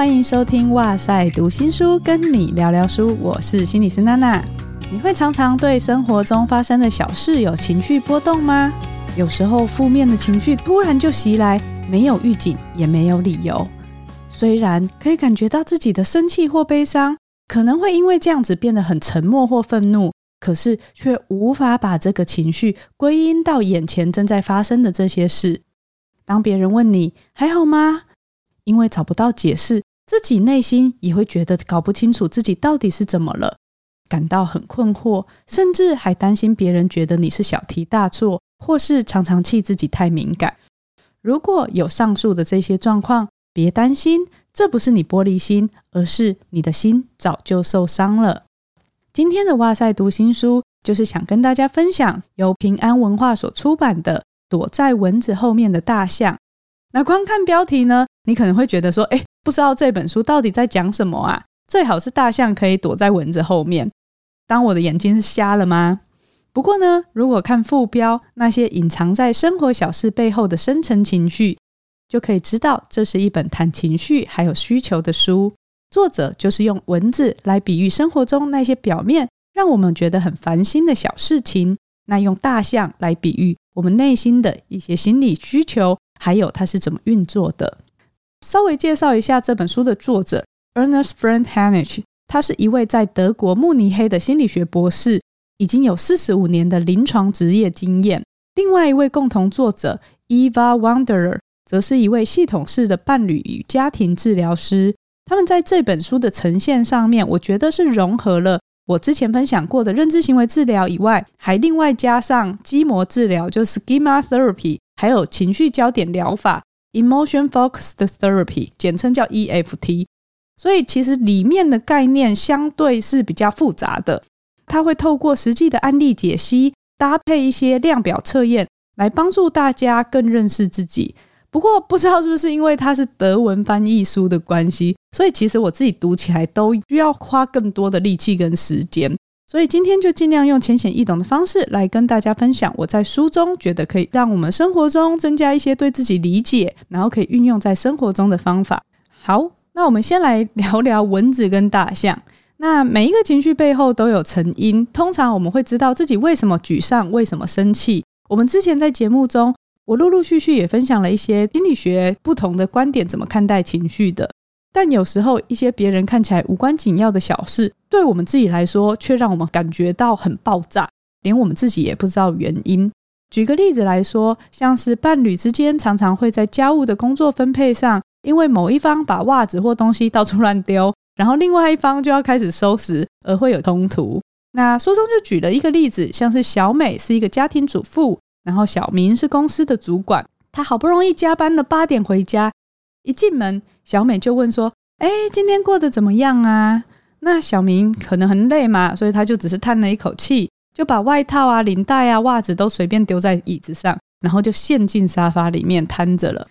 欢迎收听《哇塞读心书》，跟你聊聊书。我是心理师娜娜。你会常常对生活中发生的小事有情绪波动吗？有时候负面的情绪突然就袭来，没有预警，也没有理由。虽然可以感觉到自己的生气或悲伤，可能会因为这样子变得很沉默或愤怒，可是却无法把这个情绪归因到眼前正在发生的这些事。当别人问你还好吗？因为找不到解释，自己内心也会觉得搞不清楚自己到底是怎么了，感到很困惑，甚至还担心别人觉得你是小题大做，或是常常气自己太敏感。如果有上述的这些状况，别担心，这不是你玻璃心，而是你的心早就受伤了。今天的哇塞读心书，就是想跟大家分享由平安文化所出版的《躲在蚊子后面的大象》。那光看标题呢，你可能会觉得说，诶，不知道这本书到底在讲什么啊？最好是大象可以躲在蚊子后面。当我的眼睛是瞎了吗？不过呢，如果看副标，那些隐藏在生活小事背后的深层情绪，就可以知道这是一本谈情绪还有需求的书。作者就是用蚊子来比喻生活中那些表面让我们觉得很烦心的小事情，那用大象来比喻我们内心的一些心理需求。还有它是怎么运作的？稍微介绍一下这本书的作者 Ernest Frank Henrich，他是一位在德国慕尼黑的心理学博士，已经有四十五年的临床职业经验。另外一位共同作者 Eva Wanderer，则是一位系统式的伴侣与家庭治疗师。他们在这本书的呈现上面，我觉得是融合了我之前分享过的认知行为治疗以外，还另外加上基模治疗，就是 Schema Therapy。还有情绪焦点疗法 （Emotion Focused Therapy），简称叫 EFT。所以其实里面的概念相对是比较复杂的。它会透过实际的案例解析，搭配一些量表测验，来帮助大家更认识自己。不过不知道是不是因为它是德文翻译书的关系，所以其实我自己读起来都需要花更多的力气跟时间。所以今天就尽量用浅显易懂的方式来跟大家分享我在书中觉得可以让我们生活中增加一些对自己理解，然后可以运用在生活中的方法。好，那我们先来聊聊蚊子跟大象。那每一个情绪背后都有成因，通常我们会知道自己为什么沮丧，为什么生气。我们之前在节目中，我陆陆续续也分享了一些心理学不同的观点，怎么看待情绪的。但有时候，一些别人看起来无关紧要的小事，对我们自己来说，却让我们感觉到很爆炸，连我们自己也不知道原因。举个例子来说，像是伴侣之间常常会在家务的工作分配上，因为某一方把袜子或东西到处乱丢，然后另外一方就要开始收拾，而会有冲突。那书中就举了一个例子，像是小美是一个家庭主妇，然后小明是公司的主管，他好不容易加班了八点回家。一进门，小美就问说：“哎，今天过得怎么样啊？”那小明可能很累嘛，所以他就只是叹了一口气，就把外套啊、领带啊、袜子都随便丢在椅子上，然后就陷进沙发里面瘫着了。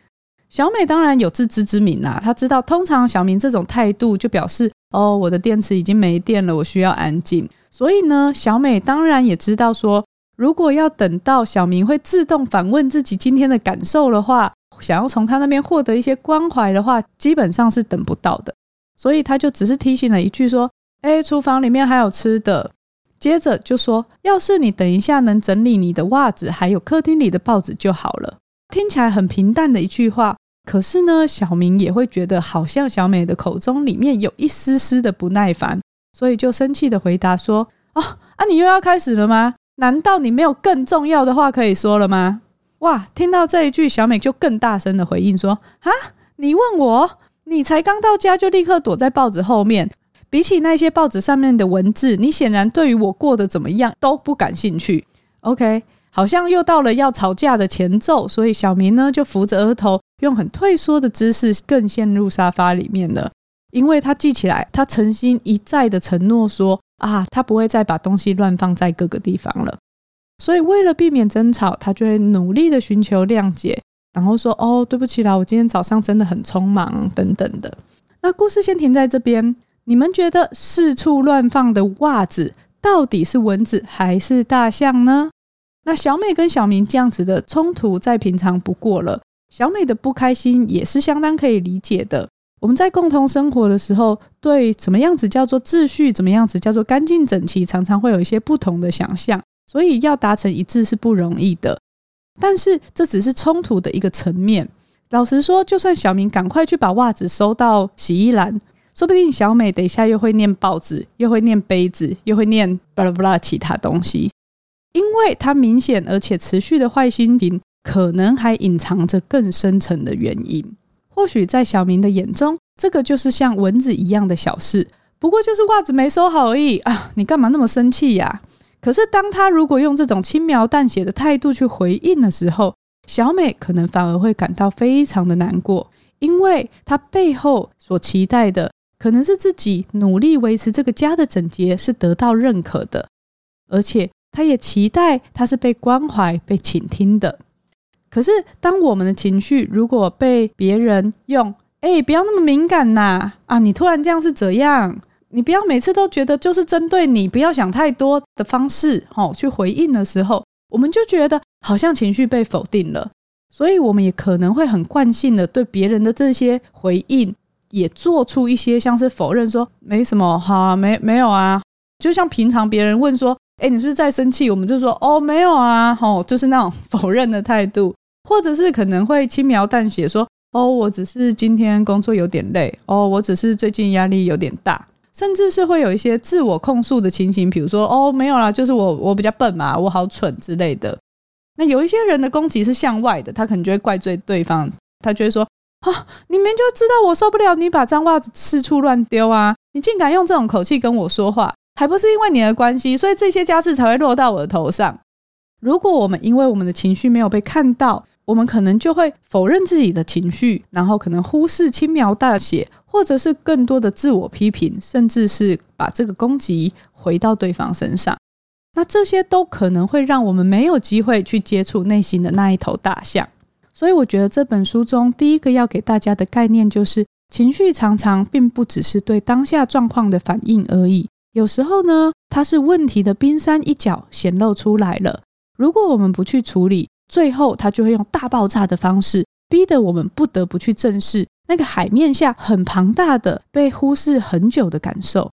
小美当然有自知之明啦，她知道通常小明这种态度就表示：“哦，我的电池已经没电了，我需要安静。”所以呢，小美当然也知道说，如果要等到小明会自动反问自己今天的感受的话，想要从他那边获得一些关怀的话，基本上是等不到的。所以他就只是提醒了一句说：“哎，厨房里面还有吃的。”接着就说：“要是你等一下能整理你的袜子，还有客厅里的报纸就好了。”听起来很平淡的一句话，可是呢，小明也会觉得好像小美的口中里面有一丝丝的不耐烦，所以就生气的回答说：“哦，啊，你又要开始了吗？难道你没有更重要的话可以说了吗？”哇！听到这一句，小美就更大声的回应说：“啊，你问我？你才刚到家就立刻躲在报纸后面。比起那些报纸上面的文字，你显然对于我过得怎么样都不感兴趣。” OK，好像又到了要吵架的前奏，所以小明呢就扶着额头，用很退缩的姿势，更陷入沙发里面了。因为他记起来，他诚心一再的承诺说：“啊，他不会再把东西乱放在各个地方了。”所以，为了避免争吵，他就会努力的寻求谅解，然后说：“哦，对不起啦，我今天早上真的很匆忙，等等的。”那故事先停在这边。你们觉得四处乱放的袜子到底是蚊子还是大象呢？那小美跟小明这样子的冲突再平常不过了。小美的不开心也是相当可以理解的。我们在共同生活的时候，对怎么样子叫做秩序，怎么样子叫做干净整齐，常常会有一些不同的想象，所以要达成一致是不容易的。但是这只是冲突的一个层面。老实说，就算小明赶快去把袜子收到洗衣篮，说不定小美等一下又会念报纸，又会念杯子，又会念巴拉巴拉其他东西，因为她明显而且持续的坏心情，可能还隐藏着更深层的原因。或许在小明的眼中，这个就是像蚊子一样的小事，不过就是袜子没收好而已啊！你干嘛那么生气呀？可是当他如果用这种轻描淡写的态度去回应的时候，小美可能反而会感到非常的难过，因为她背后所期待的，可能是自己努力维持这个家的整洁是得到认可的，而且她也期待她是被关怀、被倾听的。可是，当我们的情绪如果被别人用“哎，不要那么敏感呐，啊，你突然这样是怎样？你不要每次都觉得就是针对你，不要想太多的方式，吼，去回应的时候，我们就觉得好像情绪被否定了，所以我们也可能会很惯性的对别人的这些回应也做出一些像是否认，说没什么，好啊，没没有啊，就像平常别人问说，哎，你是不是在生气？我们就说，哦，没有啊，吼，就是那种否认的态度。或者是可能会轻描淡写说：“哦，我只是今天工作有点累。哦，我只是最近压力有点大。”甚至是会有一些自我控诉的情形，比如说：“哦，没有啦，就是我我比较笨嘛，我好蠢之类的。”那有一些人的攻击是向外的，他可能就会怪罪对方，他就会说：“啊，你明就知道我受不了你把脏袜子四处乱丢啊，你竟敢用这种口气跟我说话，还不是因为你的关系，所以这些家事才会落到我的头上。”如果我们因为我们的情绪没有被看到，我们可能就会否认自己的情绪，然后可能忽视轻描淡写，或者是更多的自我批评，甚至是把这个攻击回到对方身上。那这些都可能会让我们没有机会去接触内心的那一头大象。所以，我觉得这本书中第一个要给大家的概念就是，情绪常常并不只是对当下状况的反应而已。有时候呢，它是问题的冰山一角显露出来了。如果我们不去处理，最后，他就会用大爆炸的方式，逼得我们不得不去正视那个海面下很庞大的被忽视很久的感受。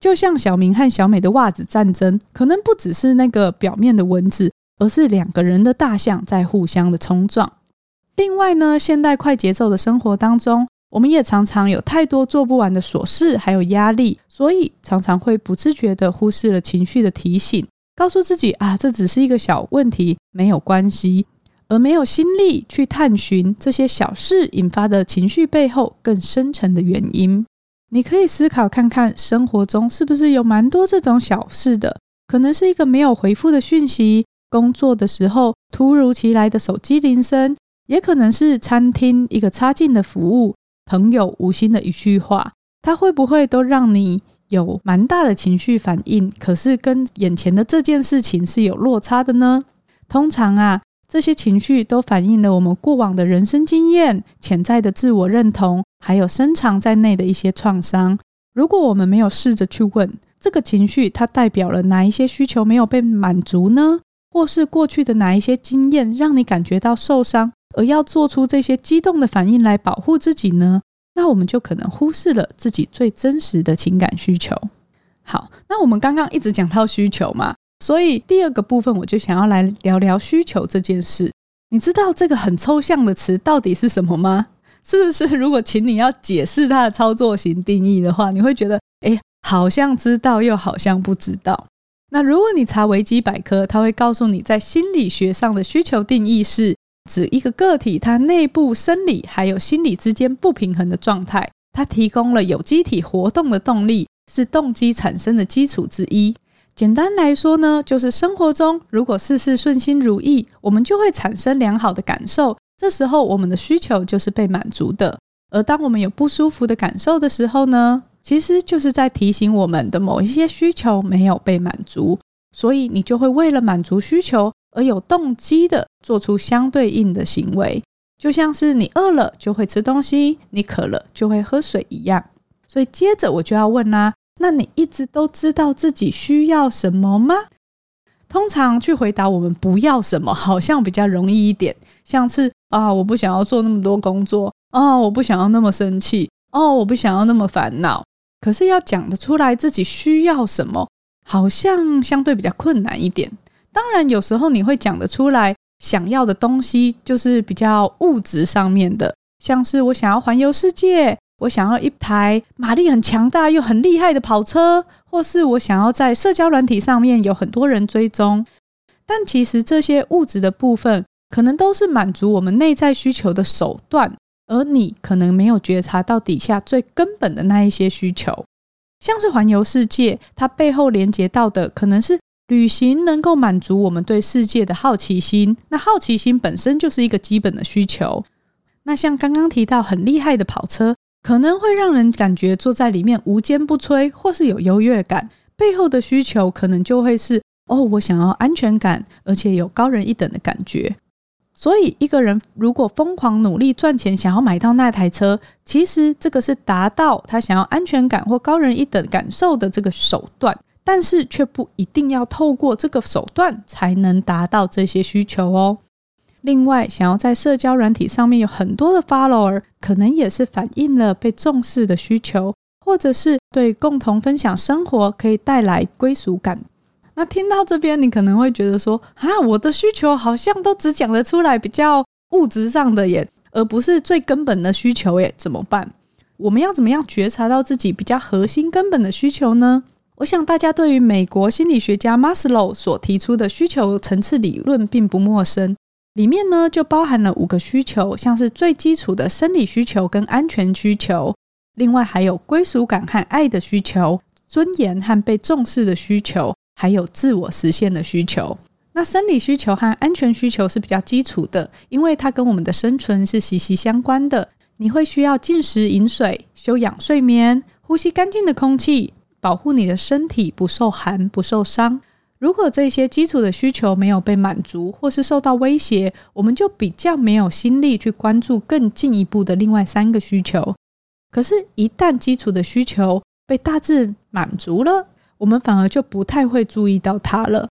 就像小明和小美的袜子战争，可能不只是那个表面的蚊子，而是两个人的大象在互相的冲撞。另外呢，现代快节奏的生活当中，我们也常常有太多做不完的琐事，还有压力，所以常常会不自觉地忽视了情绪的提醒。告诉自己啊，这只是一个小问题，没有关系，而没有心力去探寻这些小事引发的情绪背后更深层的原因。你可以思考看看，生活中是不是有蛮多这种小事的？可能是一个没有回复的讯息，工作的时候突如其来的手机铃声，也可能是餐厅一个差劲的服务，朋友无心的一句话，它会不会都让你有蛮大的情绪反应，可是跟眼前的这件事情是有落差的呢？通常啊，这些情绪都反映了我们过往的人生经验、潜在的自我认同，还有深藏在内的一些创伤。如果我们没有试着去问这个情绪，它代表了哪一些需求没有被满足呢？或是过去的哪一些经验让你感觉到受伤，而要做出这些激动的反应来保护自己呢？那我们就可能忽视了自己最真实的情感需求。好，那我们刚刚一直讲到需求嘛，所以第二个部分我就想要来聊聊需求这件事。你知道这个很抽象的词到底是什么吗？是不是？如果请你要解释它的操作型定义的话，你会觉得，哎，好像知道又好像不知道。那如果你查维基百科，它会告诉你在心理学上的需求定义是。指一个个体，它内部生理还有心理之间不平衡的状态，它提供了有机体活动的动力，是动机产生的基础之一。简单来说呢，就是生活中如果事事顺心如意，我们就会产生良好的感受，这时候我们的需求就是被满足的。而当我们有不舒服的感受的时候呢，其实就是在提醒我们的某一些需求没有被满足，所以你就会为了满足需求。而有动机的做出相对应的行为，就像是你饿了就会吃东西，你渴了就会喝水一样。所以接着我就要问啦，那你一直都知道自己需要什么吗？通常去回答我们不要什么，好像比较容易一点，像是啊，我不想要做那么多工作啊，我不想要那么生气哦，我不想要那么烦恼。可是要讲得出来自己需要什么，好像相对比较困难一点。当然，有时候你会讲得出来想要的东西，就是比较物质上面的，像是我想要环游世界，我想要一台马力很强大又很厉害的跑车，或是我想要在社交软体上面有很多人追踪。但其实这些物质的部分，可能都是满足我们内在需求的手段。而你可能没有觉察到底下最根本的那一些需求，像是环游世界，它背后连接到的可能是旅行能够满足我们对世界的好奇心。那好奇心本身就是一个基本的需求。那像刚刚提到很厉害的跑车，可能会让人感觉坐在里面无坚不摧，或是有优越感。背后的需求可能就会是：哦，我想要安全感，而且有高人一等的感觉。所以，一个人如果疯狂努力赚钱，想要买到那台车，其实这个是达到他想要安全感或高人一等感受的这个手段，但是却不一定要透过这个手段才能达到这些需求哦。另外，想要在社交软体上面有很多的 follower，可能也是反映了被重视的需求，或者是对共同分享生活可以带来归属感。那听到这边，你可能会觉得说：“啊，我的需求好像都只讲得出来比较物质上的耶，而不是最根本的需求耶，怎么办？我们要怎么样觉察到自己比较核心根本的需求呢？”我想大家对于美国心理学家 Maslow 所提出的需求层次理论并不陌生，里面呢就包含了五个需求，像是最基础的生理需求跟安全需求，另外还有归属感和爱的需求，尊严和被重视的需求。还有自我实现的需求，那生理需求和安全需求是比较基础的，因为它跟我们的生存是息息相关的。你会需要进食、饮水、休养、睡眠、呼吸干净的空气，保护你的身体不受寒、不受伤。如果这些基础的需求没有被满足，或是受到威胁，我们就比较没有心力去关注更进一步的另外三个需求。可是，一旦基础的需求被大致满足了，我们反而就不太会注意到它了。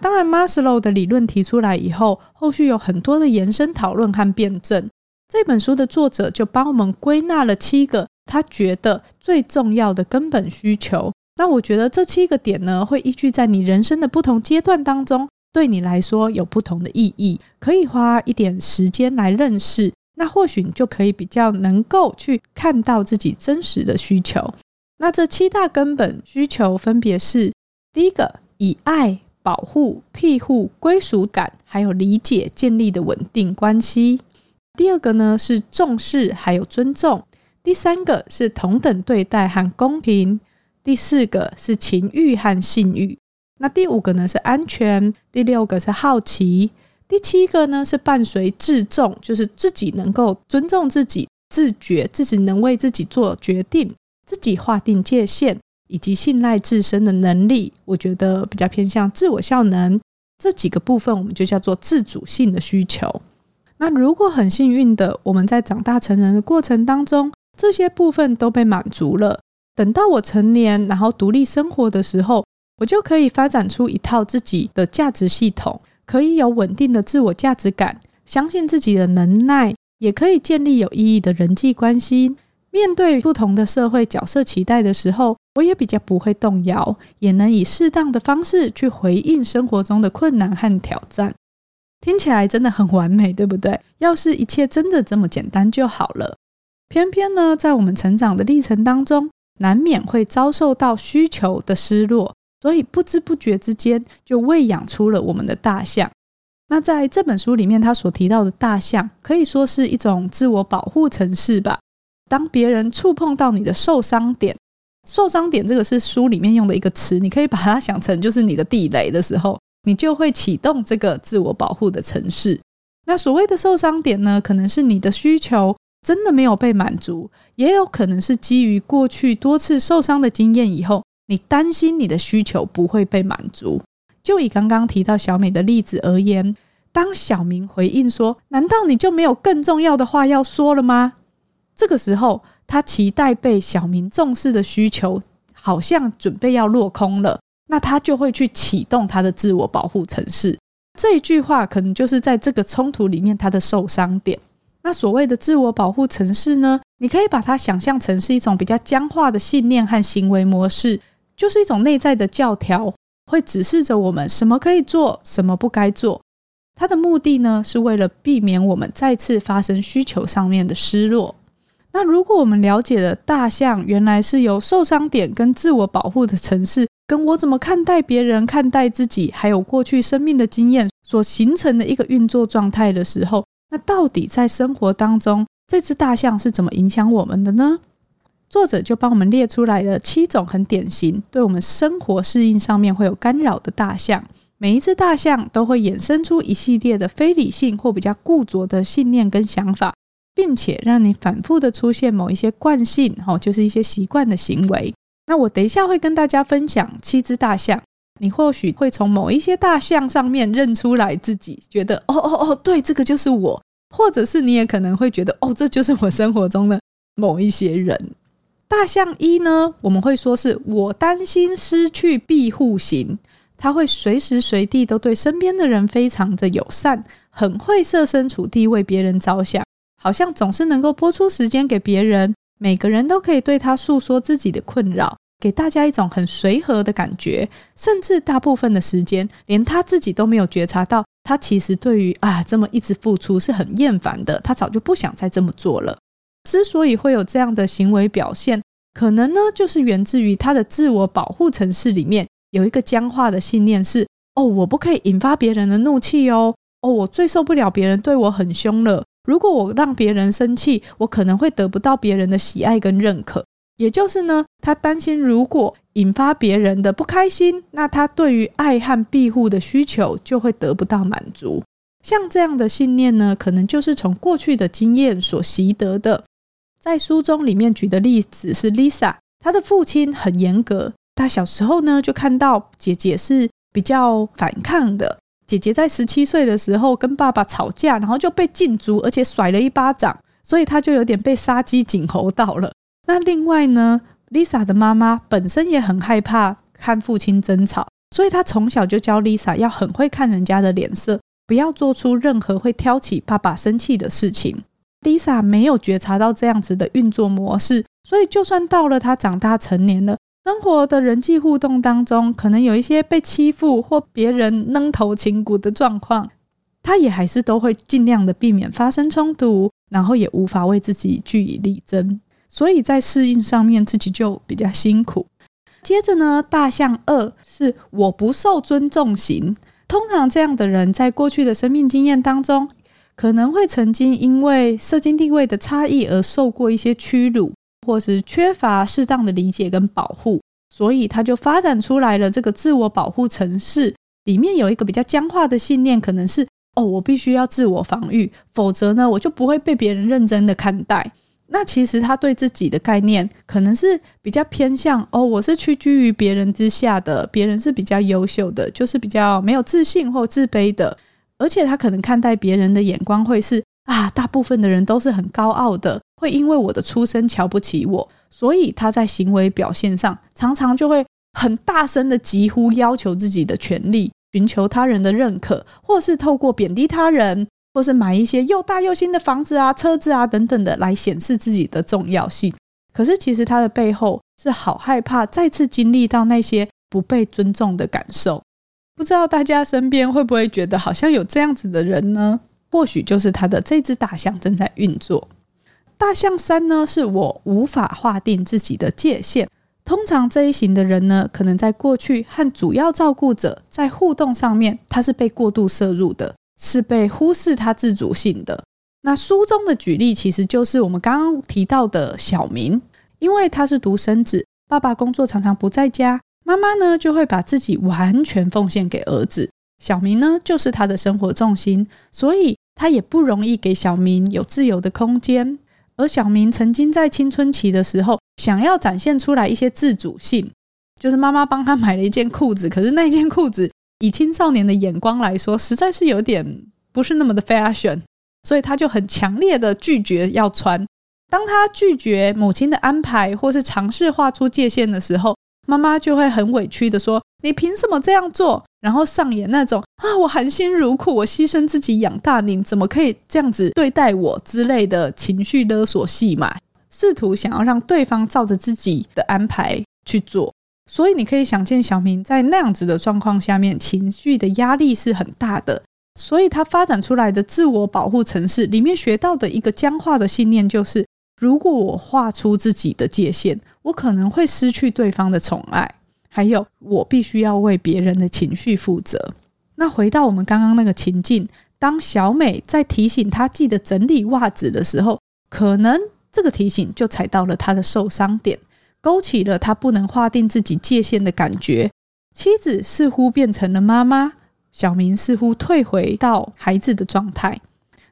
当然 maslo 的理论提出来以后，后续有很多的延伸讨论和辩证。这本书的作者就帮我们归纳了七个他觉得最重要的根本需求。那我觉得这七个点呢，会依据在你人生的不同阶段当中，对你来说有不同的意义，可以花一点时间来认识。那或许你就可以比较能够去看到自己真实的需求。那这七大根本需求分别是：第一个，以爱、保护、庇护、归属感，还有理解建立的稳定关系；第二个呢是重视，还有尊重；第三个是同等对待和公平；第四个是情欲和性欲；那第五个呢是安全；第六个是好奇；第七个呢是伴随自重，就是自己能够尊重自己、自觉自己能为自己做决定。自己划定界限，以及信赖自身的能力，我觉得比较偏向自我效能。这几个部分，我们就叫做自主性的需求。那如果很幸运的，我们在长大成人的过程当中，这些部分都被满足了。等到我成年，然后独立生活的时候，我就可以发展出一套自己的价值系统，可以有稳定的自我价值感，相信自己的能耐，也可以建立有意义的人际关系。面对不同的社会角色期待的时候，我也比较不会动摇，也能以适当的方式去回应生活中的困难和挑战。听起来真的很完美，对不对？要是一切真的这么简单就好了。偏偏呢，在我们成长的历程当中，难免会遭受到需求的失落，所以不知不觉之间就喂养出了我们的大象。那在这本书里面，他所提到的大象，可以说是一种自我保护程式吧。当别人触碰到你的受伤点，受伤点这个是书里面用的一个词，你可以把它想成就是你的地雷的时候，你就会启动这个自我保护的程式。那所谓的受伤点呢，可能是你的需求真的没有被满足，也有可能是基于过去多次受伤的经验以后，你担心你的需求不会被满足。就以刚刚提到小美的例子而言，当小明回应说：“难道你就没有更重要的话要说了吗？”这个时候，他期待被小明重视的需求好像准备要落空了，那他就会去启动他的自我保护程式。这一句话可能就是在这个冲突里面他的受伤点。那所谓的自我保护程式呢，你可以把它想象成是一种比较僵化的信念和行为模式，就是一种内在的教条，会指示着我们什么可以做，什么不该做。它的目的呢，是为了避免我们再次发生需求上面的失落。那如果我们了解了大象原来是由受伤点跟自我保护的程式，跟我怎么看待别人、看待自己，还有过去生命的经验所形成的一个运作状态的时候，那到底在生活当中，这只大象是怎么影响我们的呢？作者就帮我们列出来了七种很典型，对我们生活适应上面会有干扰的大象。每一只大象都会衍生出一系列的非理性或比较固着的信念跟想法，并且让你反复的出现某一些惯性，哦，就是一些习惯的行为。那我等一下会跟大家分享七只大象。你或许会从某一些大象上面认出来自己，觉得哦哦哦，对，这个就是我，或者是你也可能会觉得哦，这就是我生活中的某一些人。大象一呢，我们会说是我担心失去庇护型，他会随时随地都对身边的人非常的友善，很会设身处地为别人着想，好像总是能够拨出时间给别人，每个人都可以对他诉说自己的困扰。给大家一种很随和的感觉，甚至大部分的时间，连他自己都没有觉察到，他其实对于啊这么一直付出是很厌烦的，他早就不想再这么做了。之所以会有这样的行为表现，可能呢就是源自于他的自我保护程式里面有一个僵化的信念是：哦，我不可以引发别人的怒气哦，哦，我最受不了别人对我很凶了。如果我让别人生气，我可能会得不到别人的喜爱跟认可。也就是呢，他担心如果引发别人的不开心，那他对于爱和庇护的需求就会得不到满足。像这样的信念呢，可能就是从过去的经验所习得的。在书中里面举的例子是 Lisa，她的父亲很严格，她小时候呢就看到姐姐是比较反抗的。姐姐在十七岁的时候跟爸爸吵架，然后就被禁足，而且甩了一巴掌，所以她就有点被杀鸡儆猴到了。那另外呢，Lisa 的妈妈本身也很害怕和父亲争吵，所以她从小就教 Lisa 要很会看人家的脸色，不要做出任何会挑起爸爸生气的事情。Lisa 没有觉察到这样子的运作模式，所以就算到了她长大成年了，生活的人际互动当中，可能有一些被欺负或别人扔头颈骨的状况，她也还是都会尽量的避免发生冲突，然后也无法为自己据以力争。所以在适应上面自己就比较辛苦。接着呢，大象二是我不受尊重型。通常这样的人在过去的生命经验当中，可能会曾经因为社经地位的差异而受过一些屈辱，或是缺乏适当的理解跟保护，所以他就发展出来了这个自我保护程式。里面有一个比较僵化的信念，可能是哦，我必须要自我防御，否则呢，我就不会被别人认真的看待。那其实他对自己的概念可能是比较偏向哦，我是屈居于别人之下的，别人是比较优秀的，就是比较没有自信或自卑的，而且他可能看待别人的眼光会是啊，大部分的人都是很高傲的，会因为我的出身瞧不起我，所以他在行为表现上常常就会很大声的疾呼，要求自己的权利，寻求他人的认可，或是透过贬低他人。或是买一些又大又新的房子啊、车子啊等等的，来显示自己的重要性。可是其实他的背后是好害怕再次经历到那些不被尊重的感受。不知道大家身边会不会觉得好像有这样子的人呢？或许就是他的这只大象正在运作。大象三呢，是我无法划定自己的界限。通常这一型的人呢，可能在过去和主要照顾者在互动上面，他是被过度摄入的。是被忽视他自主性的。那书中的举例其实就是我们刚刚提到的小明，因为他是独生子，爸爸工作常常不在家，妈妈呢就会把自己完全奉献给儿子。小明呢就是他的生活重心，所以他也不容易给小明有自由的空间。而小明曾经在青春期的时候，想要展现出来一些自主性，就是妈妈帮他买了一件裤子，可是那件裤子。以青少年的眼光来说，实在是有点不是那么的 fashion，所以他就很强烈的拒绝要穿。当他拒绝母亲的安排，或是尝试画出界限的时候，妈妈就会很委屈的说：“你凭什么这样做？”然后上演那种啊，我含辛茹苦，我牺牲自己养大你，怎么可以这样子对待我之类的情绪勒索戏码，试图想要让对方照着自己的安排去做。所以你可以想见，小明在那样子的状况下面，情绪的压力是很大的。所以他发展出来的自我保护程式里面学到的一个僵化的信念，就是如果我画出自己的界限，我可能会失去对方的宠爱，还有我必须要为别人的情绪负责。那回到我们刚刚那个情境，当小美在提醒他记得整理袜子的时候，可能这个提醒就踩到了他的受伤点。勾起了他不能划定自己界限的感觉，妻子似乎变成了妈妈，小明似乎退回到孩子的状态。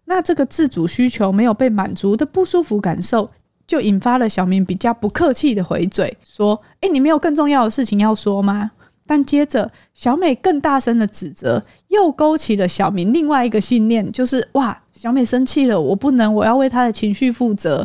那这个自主需求没有被满足的不舒服感受，就引发了小明比较不客气的回嘴，说：“诶，你没有更重要的事情要说吗？”但接着小美更大声的指责，又勾起了小明另外一个信念，就是：“哇，小美生气了，我不能，我要为她的情绪负责。”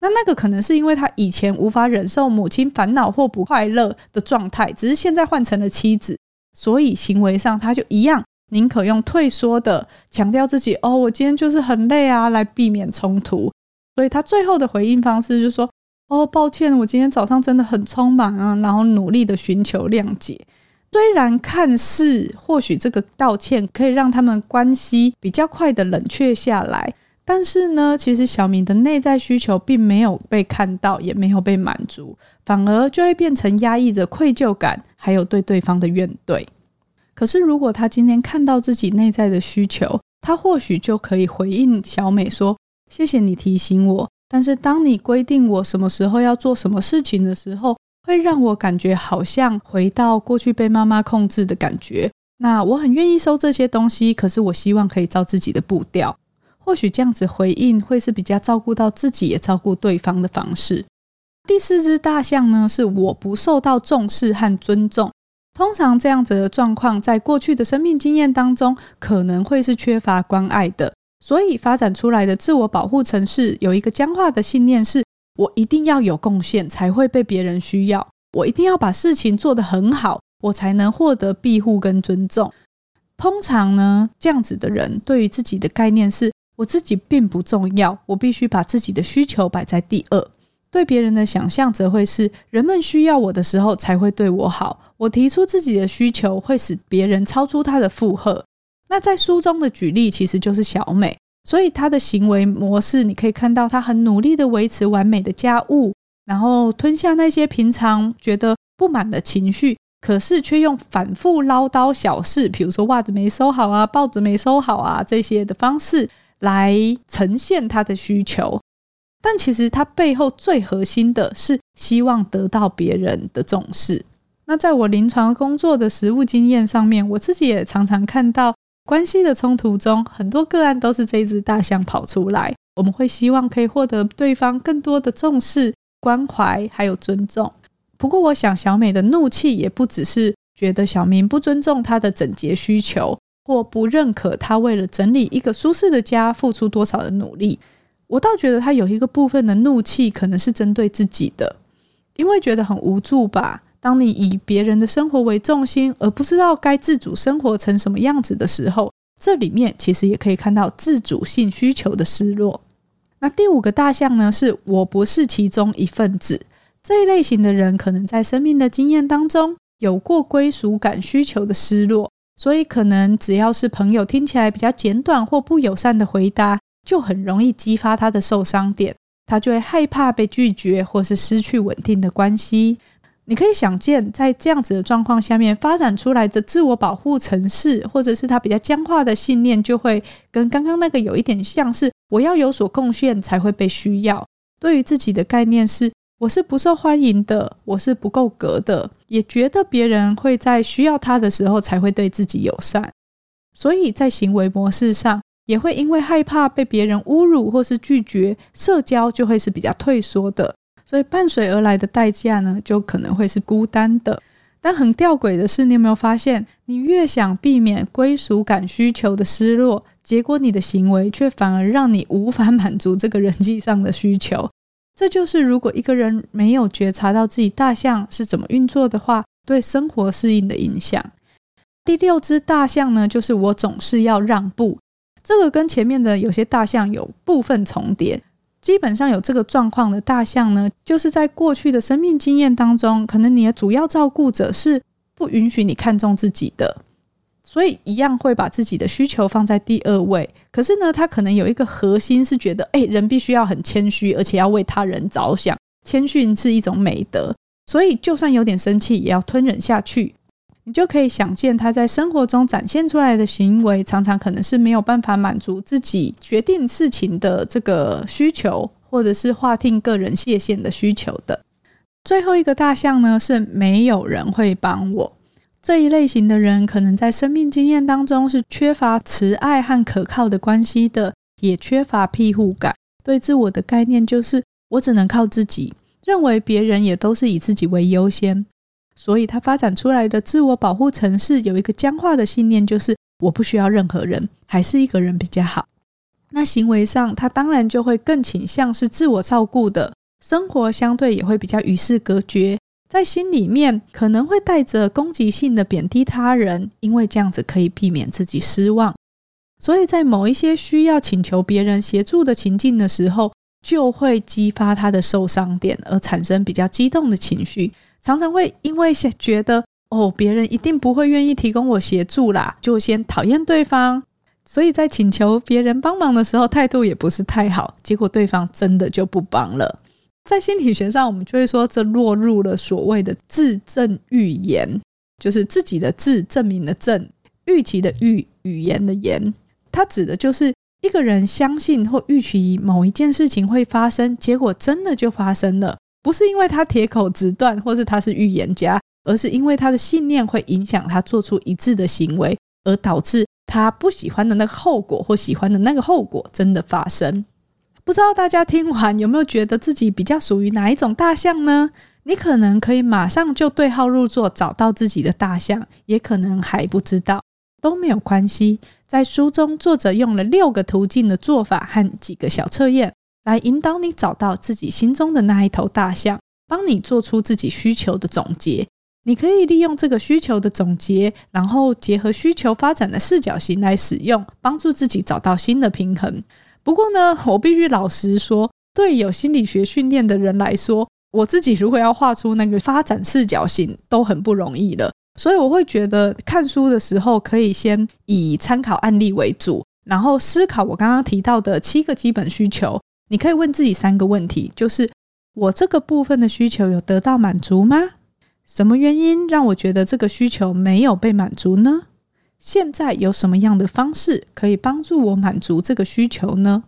那那个可能是因为他以前无法忍受母亲烦恼或不快乐的状态，只是现在换成了妻子，所以行为上他就一样，宁可用退缩的强调自己哦，我今天就是很累啊，来避免冲突。所以他最后的回应方式就是说哦，抱歉，我今天早上真的很匆忙啊，然后努力的寻求谅解。虽然看似或许这个道歉可以让他们关系比较快的冷却下来。但是呢，其实小明的内在需求并没有被看到，也没有被满足，反而就会变成压抑着愧疚感，还有对对方的怨怼。可是，如果他今天看到自己内在的需求，他或许就可以回应小美说：“谢谢你提醒我，但是当你规定我什么时候要做什么事情的时候，会让我感觉好像回到过去被妈妈控制的感觉。那我很愿意收这些东西，可是我希望可以照自己的步调。”或许这样子回应会是比较照顾到自己也照顾对方的方式。第四只大象呢，是我不受到重视和尊重。通常这样子的状况，在过去的生命经验当中，可能会是缺乏关爱的，所以发展出来的自我保护程式有一个僵化的信念是：我一定要有贡献才会被别人需要，我一定要把事情做得很好，我才能获得庇护跟尊重。通常呢，这样子的人对于自己的概念是。我自己并不重要，我必须把自己的需求摆在第二。对别人的想象则会是，人们需要我的时候才会对我好。我提出自己的需求，会使别人超出他的负荷。那在书中的举例其实就是小美，所以她的行为模式，你可以看到她很努力的维持完美的家务，然后吞下那些平常觉得不满的情绪，可是却用反复唠叨小事，比如说袜子没收好啊，报纸没收好啊这些的方式。来呈现他的需求，但其实他背后最核心的是希望得到别人的重视。那在我临床工作的实务经验上面，我自己也常常看到关系的冲突中，很多个案都是这只大象跑出来。我们会希望可以获得对方更多的重视、关怀还有尊重。不过，我想小美的怒气也不只是觉得小明不尊重她的整洁需求。或不认可他为了整理一个舒适的家付出多少的努力，我倒觉得他有一个部分的怒气可能是针对自己的，因为觉得很无助吧。当你以别人的生活为重心，而不知道该自主生活成什么样子的时候，这里面其实也可以看到自主性需求的失落。那第五个大象呢？是我不是其中一份子。这一类型的人可能在生命的经验当中有过归属感需求的失落。所以，可能只要是朋友听起来比较简短或不友善的回答，就很容易激发他的受伤点，他就会害怕被拒绝或是失去稳定的关系。你可以想见，在这样子的状况下面发展出来的自我保护程式，或者是他比较僵化的信念，就会跟刚刚那个有一点像是：我要有所贡献才会被需要。对于自己的概念是。我是不受欢迎的，我是不够格的，也觉得别人会在需要他的时候才会对自己友善，所以在行为模式上也会因为害怕被别人侮辱或是拒绝，社交就会是比较退缩的，所以伴随而来的代价呢，就可能会是孤单的。但很吊诡的是，你有没有发现，你越想避免归属感需求的失落，结果你的行为却反而让你无法满足这个人际上的需求。这就是如果一个人没有觉察到自己大象是怎么运作的话，对生活适应的影响。第六只大象呢，就是我总是要让步。这个跟前面的有些大象有部分重叠。基本上有这个状况的大象呢，就是在过去的生命经验当中，可能你的主要照顾者是不允许你看重自己的，所以一样会把自己的需求放在第二位。可是呢，他可能有一个核心是觉得，诶，人必须要很谦虚，而且要为他人着想，谦逊是一种美德，所以就算有点生气，也要吞忍下去。你就可以想见，他在生活中展现出来的行为，常常可能是没有办法满足自己决定事情的这个需求，或者是划定个人界限的需求的。最后一个大象呢，是没有人会帮我。这一类型的人，可能在生命经验当中是缺乏慈爱和可靠的关系的，也缺乏庇护感。对自我的概念就是，我只能靠自己，认为别人也都是以自己为优先。所以，他发展出来的自我保护程式有一个僵化的信念，就是我不需要任何人，还是一个人比较好。那行为上，他当然就会更倾向是自我照顾的，生活相对也会比较与世隔绝，在心里面可能会带着攻击性的贬低他人，因为这样子可以避免自己失望。所以在某一些需要请求别人协助的情境的时候，就会激发他的受伤点，而产生比较激动的情绪。常常会因为觉得哦，别人一定不会愿意提供我协助啦，就先讨厌对方，所以在请求别人帮忙的时候，态度也不是太好，结果对方真的就不帮了。在心理学上，我们就会说，这落入了所谓的自证预言，就是自己的自证明的证，预期的预，语言的言，它指的就是一个人相信或预期某一件事情会发生，结果真的就发生了。不是因为他铁口直断，或是他是预言家，而是因为他的信念会影响他做出一致的行为，而导致他不喜欢的那个后果或喜欢的那个后果真的发生。不知道大家听完有没有觉得自己比较属于哪一种大象呢？你可能可以马上就对号入座，找到自己的大象，也可能还不知道，都没有关系。在书中，作者用了六个途径的做法和几个小测验。来引导你找到自己心中的那一头大象，帮你做出自己需求的总结。你可以利用这个需求的总结，然后结合需求发展的四角形来使用，帮助自己找到新的平衡。不过呢，我必须老实说，对有心理学训练的人来说，我自己如果要画出那个发展四角形都很不容易了。所以我会觉得看书的时候，可以先以参考案例为主，然后思考我刚刚提到的七个基本需求。你可以问自己三个问题，就是我这个部分的需求有得到满足吗？什么原因让我觉得这个需求没有被满足呢？现在有什么样的方式可以帮助我满足这个需求呢？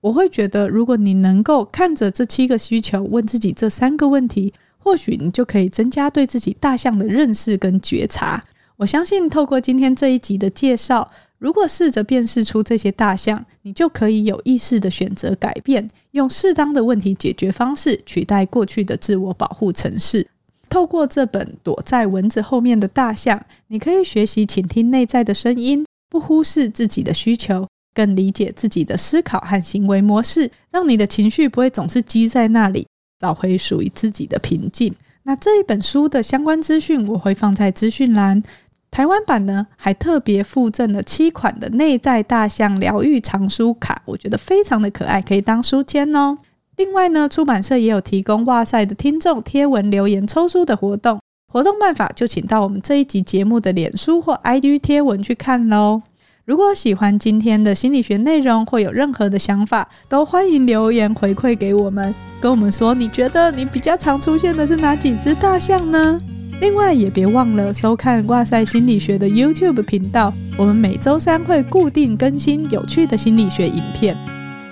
我会觉得，如果你能够看着这七个需求，问自己这三个问题，或许你就可以增加对自己大象的认识跟觉察。我相信，透过今天这一集的介绍。如果试着辨识出这些大象，你就可以有意识的选择改变，用适当的问题解决方式取代过去的自我保护程式。透过这本躲在蚊子后面的大象，你可以学习倾听内在的声音，不忽视自己的需求，更理解自己的思考和行为模式，让你的情绪不会总是积在那里，找回属于自己的平静。那这一本书的相关资讯，我会放在资讯栏。台湾版呢，还特别附赠了七款的内在大象疗愈藏书卡，我觉得非常的可爱，可以当书签哦。另外呢，出版社也有提供哇塞的听众贴文留言抽书的活动，活动办法就请到我们这一集节目的脸书或 IG 贴文去看喽。如果喜欢今天的心理学内容或有任何的想法，都欢迎留言回馈给我们，跟我们说你觉得你比较常出现的是哪几只大象呢？另外也别忘了收看哇塞心理学的 YouTube 频道，我们每周三会固定更新有趣的心理学影片。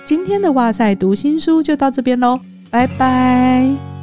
今天的哇塞读心书就到这边喽，拜拜。